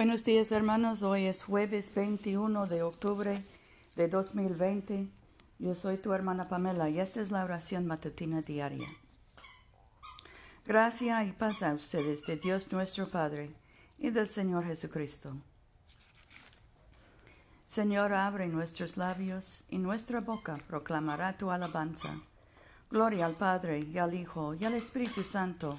Buenos días hermanos, hoy es jueves 21 de octubre de 2020. Yo soy tu hermana Pamela y esta es la oración matutina diaria. Gracia y paz a ustedes de Dios nuestro Padre y del Señor Jesucristo. Señor, abre nuestros labios y nuestra boca proclamará tu alabanza. Gloria al Padre y al Hijo y al Espíritu Santo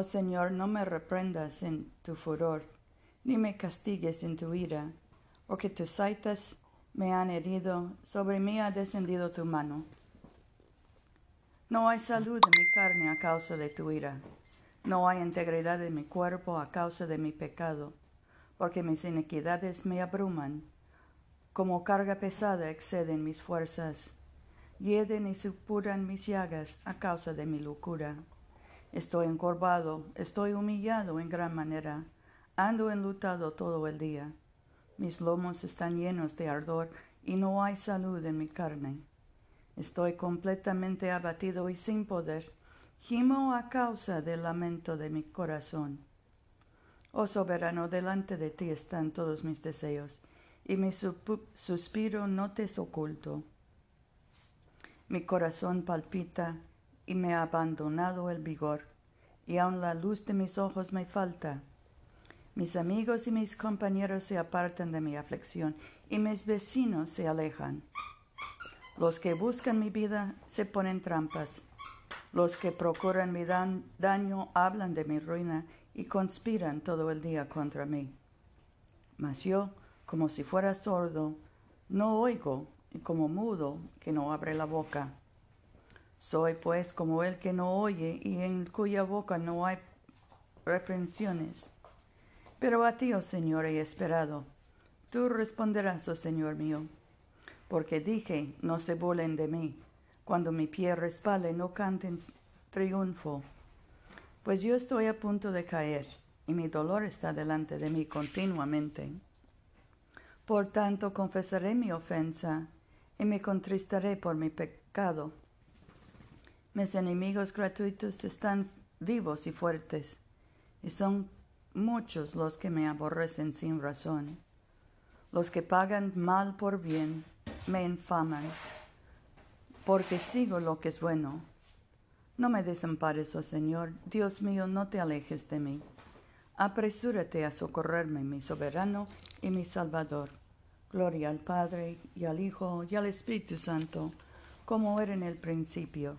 Oh Señor, no me reprendas en tu furor, ni me castigues en tu ira, porque tus saitas me han herido, sobre mí ha descendido tu mano. No hay salud en mi carne a causa de tu ira, no hay integridad en mi cuerpo a causa de mi pecado, porque mis iniquidades me abruman, como carga pesada exceden mis fuerzas, hieden y supuran mis llagas a causa de mi locura. Estoy encorvado, estoy humillado en gran manera, ando enlutado todo el día. Mis lomos están llenos de ardor y no hay salud en mi carne. Estoy completamente abatido y sin poder. Gimo a causa del lamento de mi corazón. Oh soberano, delante de ti están todos mis deseos, y mi suspiro no te es oculto. Mi corazón palpita y me ha abandonado el vigor, y aun la luz de mis ojos me falta. Mis amigos y mis compañeros se apartan de mi aflicción, y mis vecinos se alejan. Los que buscan mi vida se ponen trampas. Los que procuran mi daño hablan de mi ruina y conspiran todo el día contra mí. Mas yo, como si fuera sordo, no oigo, y como mudo que no abre la boca. Soy pues como el que no oye y en cuya boca no hay reprensiones. Pero a ti, oh Señor, he esperado. Tú responderás, oh Señor mío. Porque dije, no se burlen de mí. Cuando mi pie respale, no canten triunfo. Pues yo estoy a punto de caer, y mi dolor está delante de mí continuamente. Por tanto, confesaré mi ofensa, y me contristaré por mi pecado mis enemigos gratuitos están vivos y fuertes, y son muchos los que me aborrecen sin razón. Los que pagan mal por bien me infaman, porque sigo lo que es bueno. No me desampares, oh Señor, Dios mío, no te alejes de mí. Apresúrate a socorrerme, mi soberano y mi salvador. Gloria al Padre, y al Hijo, y al Espíritu Santo, como era en el principio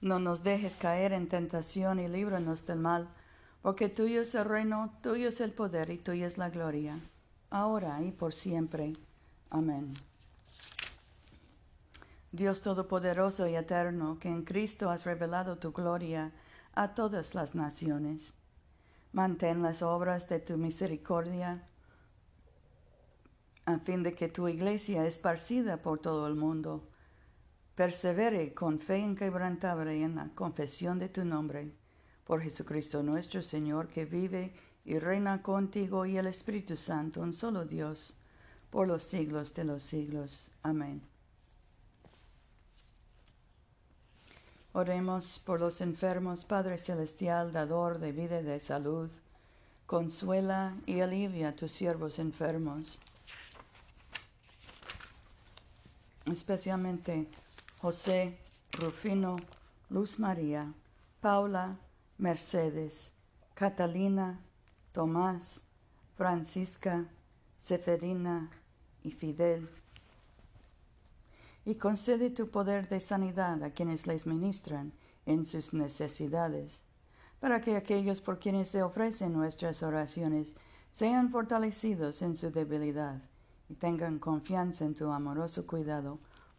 No nos dejes caer en tentación y líbranos del mal, porque tuyo es el reino, tuyo es el poder y tuya es la gloria, ahora y por siempre. Amén. Dios Todopoderoso y Eterno, que en Cristo has revelado tu gloria a todas las naciones, mantén las obras de tu misericordia, a fin de que tu iglesia esparcida por todo el mundo, persevere con fe inquebrantable en la confesión de tu nombre, por Jesucristo nuestro Señor, que vive y reina contigo y el Espíritu Santo, un solo Dios, por los siglos de los siglos. Amén. Oremos por los enfermos, Padre Celestial, dador de vida y de salud. Consuela y alivia a tus siervos enfermos, especialmente José, Rufino, Luz María, Paula, Mercedes, Catalina, Tomás, Francisca, Seferina y Fidel. Y concede tu poder de sanidad a quienes les ministran en sus necesidades, para que aquellos por quienes se ofrecen nuestras oraciones sean fortalecidos en su debilidad y tengan confianza en tu amoroso cuidado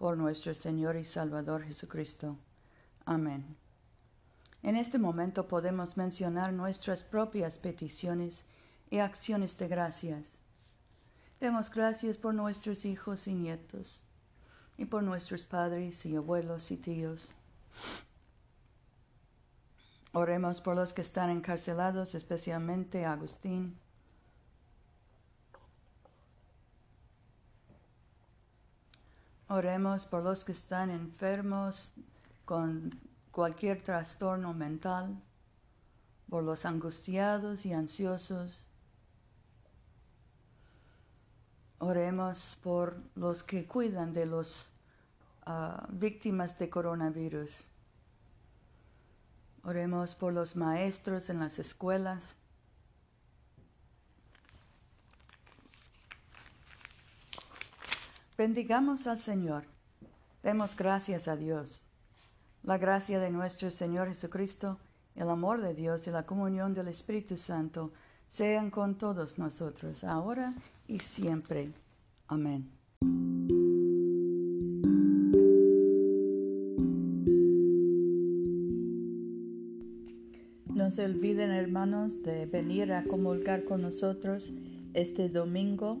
por nuestro Señor y Salvador Jesucristo. Amén. En este momento podemos mencionar nuestras propias peticiones y acciones de gracias. Demos gracias por nuestros hijos y nietos y por nuestros padres y abuelos y tíos. Oremos por los que están encarcelados, especialmente Agustín. Oremos por los que están enfermos con cualquier trastorno mental, por los angustiados y ansiosos, Oremos por los que cuidan de las ah, víctimas de coronavirus. Oremos por los maestros en las escuelas. Bendigamos al Señor. Demos gracias a Dios. La gracia de nuestro Señor Jesucristo, el amor de Dios y la comunión del Espíritu Santo sean con todos nosotros, ahora y siempre. Amén. No se olviden, hermanos, de venir a comulgar con nosotros este domingo